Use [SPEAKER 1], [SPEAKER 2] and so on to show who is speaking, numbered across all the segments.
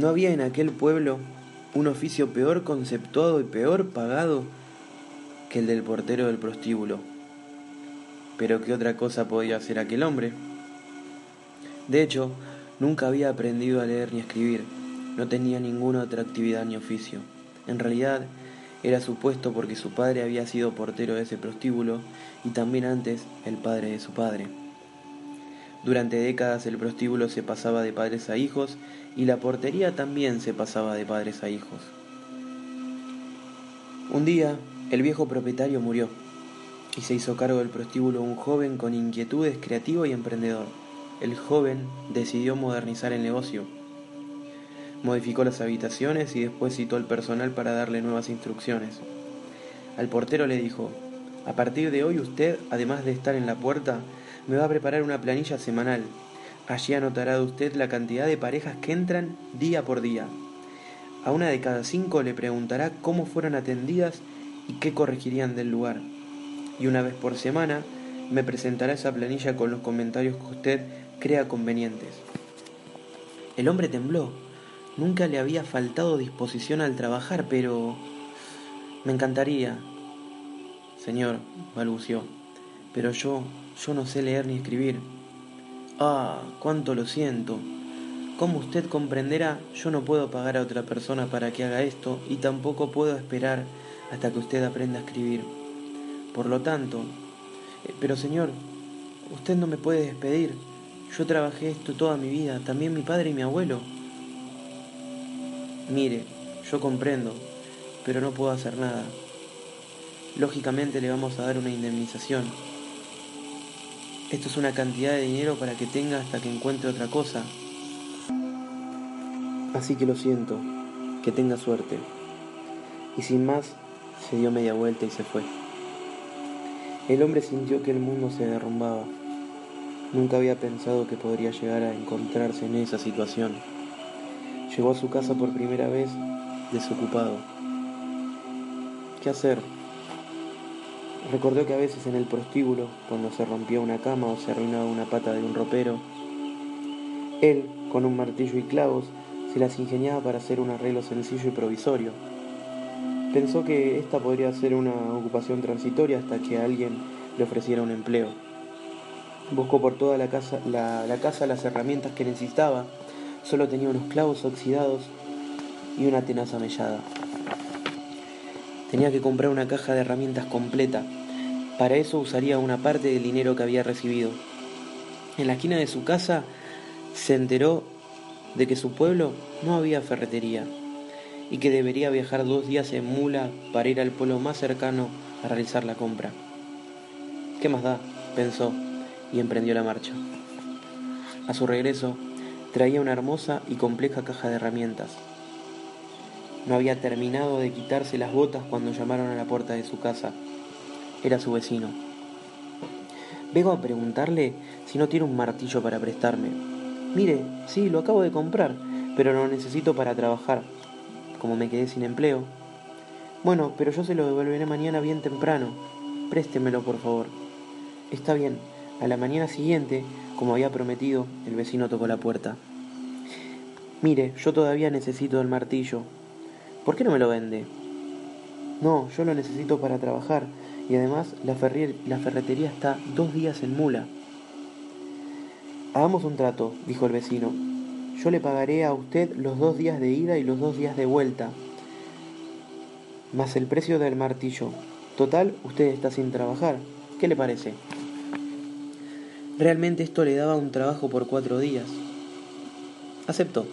[SPEAKER 1] No había en aquel pueblo un oficio peor conceptuado y peor pagado que el del portero del prostíbulo. Pero ¿qué otra cosa podía hacer aquel hombre? De hecho, nunca había aprendido a leer ni a escribir, no tenía ninguna otra actividad ni oficio. En realidad, era supuesto porque su padre había sido portero de ese prostíbulo y también antes el padre de su padre. Durante décadas el prostíbulo se pasaba de padres a hijos y la portería también se pasaba de padres a hijos. Un día, el viejo propietario murió y se hizo cargo del prostíbulo un joven con inquietudes creativo y emprendedor. El joven decidió modernizar el negocio. Modificó las habitaciones y después citó al personal para darle nuevas instrucciones. Al portero le dijo, a partir de hoy usted, además de estar en la puerta, me va a preparar una planilla semanal. Allí anotará usted la cantidad de parejas que entran día por día. A una de cada cinco le preguntará cómo fueron atendidas y qué corregirían del lugar. Y una vez por semana me presentará esa planilla con los comentarios que usted crea convenientes. El hombre tembló. Nunca le había faltado disposición al trabajar, pero... Me encantaría. Señor, balbució, pero yo, yo no sé leer ni escribir. Ah, cuánto lo siento. Como usted comprenderá, yo no puedo pagar a otra persona para que haga esto y tampoco puedo esperar hasta que usted aprenda a escribir. Por lo tanto, eh, pero señor, usted no me puede despedir. Yo trabajé esto toda mi vida, también mi padre y mi abuelo. Mire, yo comprendo, pero no puedo hacer nada. Lógicamente le vamos a dar una indemnización. Esto es una cantidad de dinero para que tenga hasta que encuentre otra cosa. Así que lo siento, que tenga suerte. Y sin más, se dio media vuelta y se fue. El hombre sintió que el mundo se derrumbaba. Nunca había pensado que podría llegar a encontrarse en esa situación. Llegó a su casa por primera vez desocupado. ¿Qué hacer? Recordó que a veces en el prostíbulo, cuando se rompía una cama o se arruinaba una pata de un ropero, él, con un martillo y clavos, se las ingeniaba para hacer un arreglo sencillo y provisorio. Pensó que esta podría ser una ocupación transitoria hasta que alguien le ofreciera un empleo. Buscó por toda la casa, la, la casa las herramientas que necesitaba. Solo tenía unos clavos oxidados y una tenaza mellada. Tenía que comprar una caja de herramientas completa. Para eso usaría una parte del dinero que había recibido. En la esquina de su casa se enteró de que su pueblo no había ferretería y que debería viajar dos días en mula para ir al pueblo más cercano a realizar la compra. ¿Qué más da? pensó y emprendió la marcha. A su regreso, traía una hermosa y compleja caja de herramientas. No había terminado de quitarse las botas cuando llamaron a la puerta de su casa. Era su vecino. Vengo a preguntarle si no tiene un martillo para prestarme. Mire, sí, lo acabo de comprar, pero lo necesito para trabajar, como me quedé sin empleo. Bueno, pero yo se lo devolveré mañana bien temprano. Préstemelo, por favor. Está bien. A la mañana siguiente, como había prometido, el vecino tocó la puerta. Mire, yo todavía necesito el martillo. ¿Por qué no me lo vende? No, yo lo necesito para trabajar y además la, la ferretería está dos días en mula. Hagamos un trato, dijo el vecino. Yo le pagaré a usted los dos días de ida y los dos días de vuelta, más el precio del martillo. Total, usted está sin trabajar. ¿Qué le parece? Realmente esto le daba un trabajo por cuatro días. Aceptó.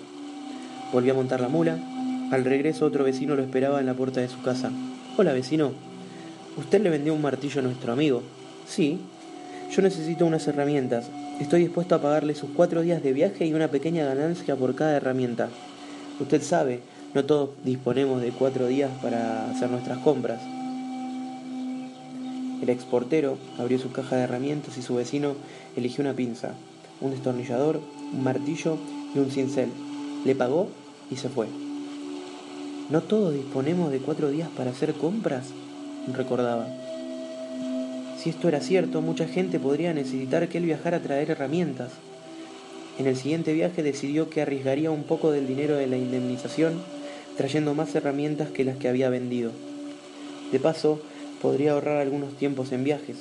[SPEAKER 1] Volvió a montar la mula. Al regreso otro vecino lo esperaba en la puerta de su casa. Hola vecino. ¿Usted le vendió un martillo a nuestro amigo? Sí. Yo necesito unas herramientas. Estoy dispuesto a pagarle sus cuatro días de viaje y una pequeña ganancia por cada herramienta. Usted sabe, no todos disponemos de cuatro días para hacer nuestras compras. El exportero abrió su caja de herramientas y su vecino eligió una pinza, un destornillador, un martillo y un cincel. Le pagó y se fue. ¿No todos disponemos de cuatro días para hacer compras? recordaba. Si esto era cierto, mucha gente podría necesitar que él viajara a traer herramientas. En el siguiente viaje decidió que arriesgaría un poco del dinero de la indemnización trayendo más herramientas que las que había vendido. De paso, podría ahorrar algunos tiempos en viajes.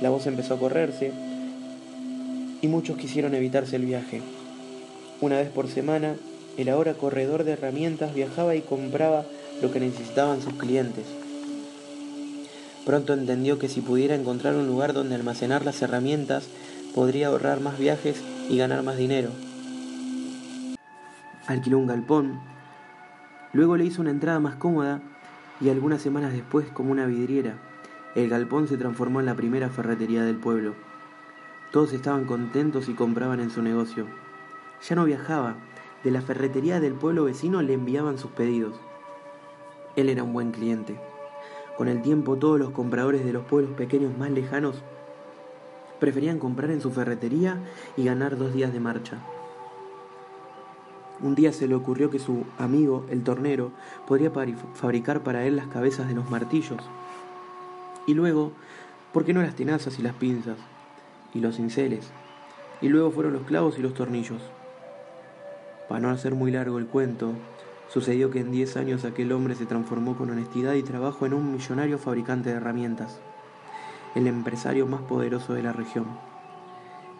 [SPEAKER 1] La voz empezó a correrse y muchos quisieron evitarse el viaje. Una vez por semana, el ahora corredor de herramientas viajaba y compraba lo que necesitaban sus clientes. Pronto entendió que si pudiera encontrar un lugar donde almacenar las herramientas, podría ahorrar más viajes y ganar más dinero. Alquiló un galpón, luego le hizo una entrada más cómoda y algunas semanas después como una vidriera. El galpón se transformó en la primera ferretería del pueblo. Todos estaban contentos y compraban en su negocio. Ya no viajaba, de la ferretería del pueblo vecino le enviaban sus pedidos. Él era un buen cliente. Con el tiempo todos los compradores de los pueblos pequeños más lejanos preferían comprar en su ferretería y ganar dos días de marcha. Un día se le ocurrió que su amigo, el tornero, podría fabricar para él las cabezas de los martillos. Y luego, ¿por qué no las tenazas y las pinzas? Y los cinceles. Y luego fueron los clavos y los tornillos. Para no hacer muy largo el cuento, sucedió que en diez años aquel hombre se transformó con honestidad y trabajo en un millonario fabricante de herramientas, el empresario más poderoso de la región.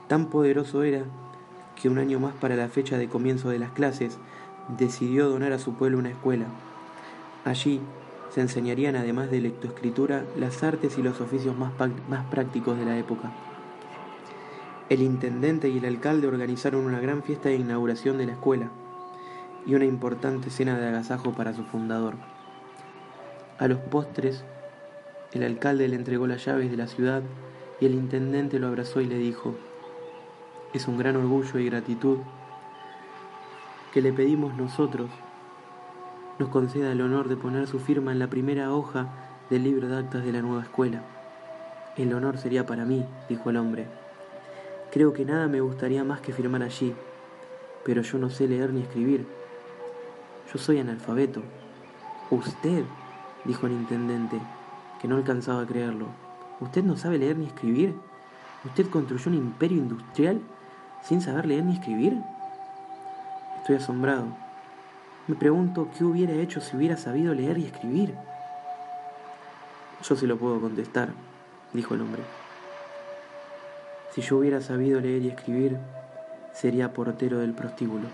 [SPEAKER 1] Tan poderoso era que un año más para la fecha de comienzo de las clases, decidió donar a su pueblo una escuela. Allí se enseñarían, además de lectoescritura, las artes y los oficios más, más prácticos de la época. El intendente y el alcalde organizaron una gran fiesta de inauguración de la escuela y una importante cena de agasajo para su fundador. A los postres, el alcalde le entregó las llaves de la ciudad y el intendente lo abrazó y le dijo, es un gran orgullo y gratitud que le pedimos nosotros nos conceda el honor de poner su firma en la primera hoja del libro de actas de la nueva escuela. El honor sería para mí, dijo el hombre. Creo que nada me gustaría más que firmar allí, pero yo no sé leer ni escribir. Yo soy analfabeto. Usted, dijo el intendente, que no alcanzaba a creerlo. ¿Usted no sabe leer ni escribir? ¿Usted construyó un imperio industrial sin saber leer ni escribir? Estoy asombrado. Me pregunto qué hubiera hecho si hubiera sabido leer y escribir. Yo se lo puedo contestar, dijo el hombre. Si yo hubiera sabido leer y escribir, sería portero del prostíbulo.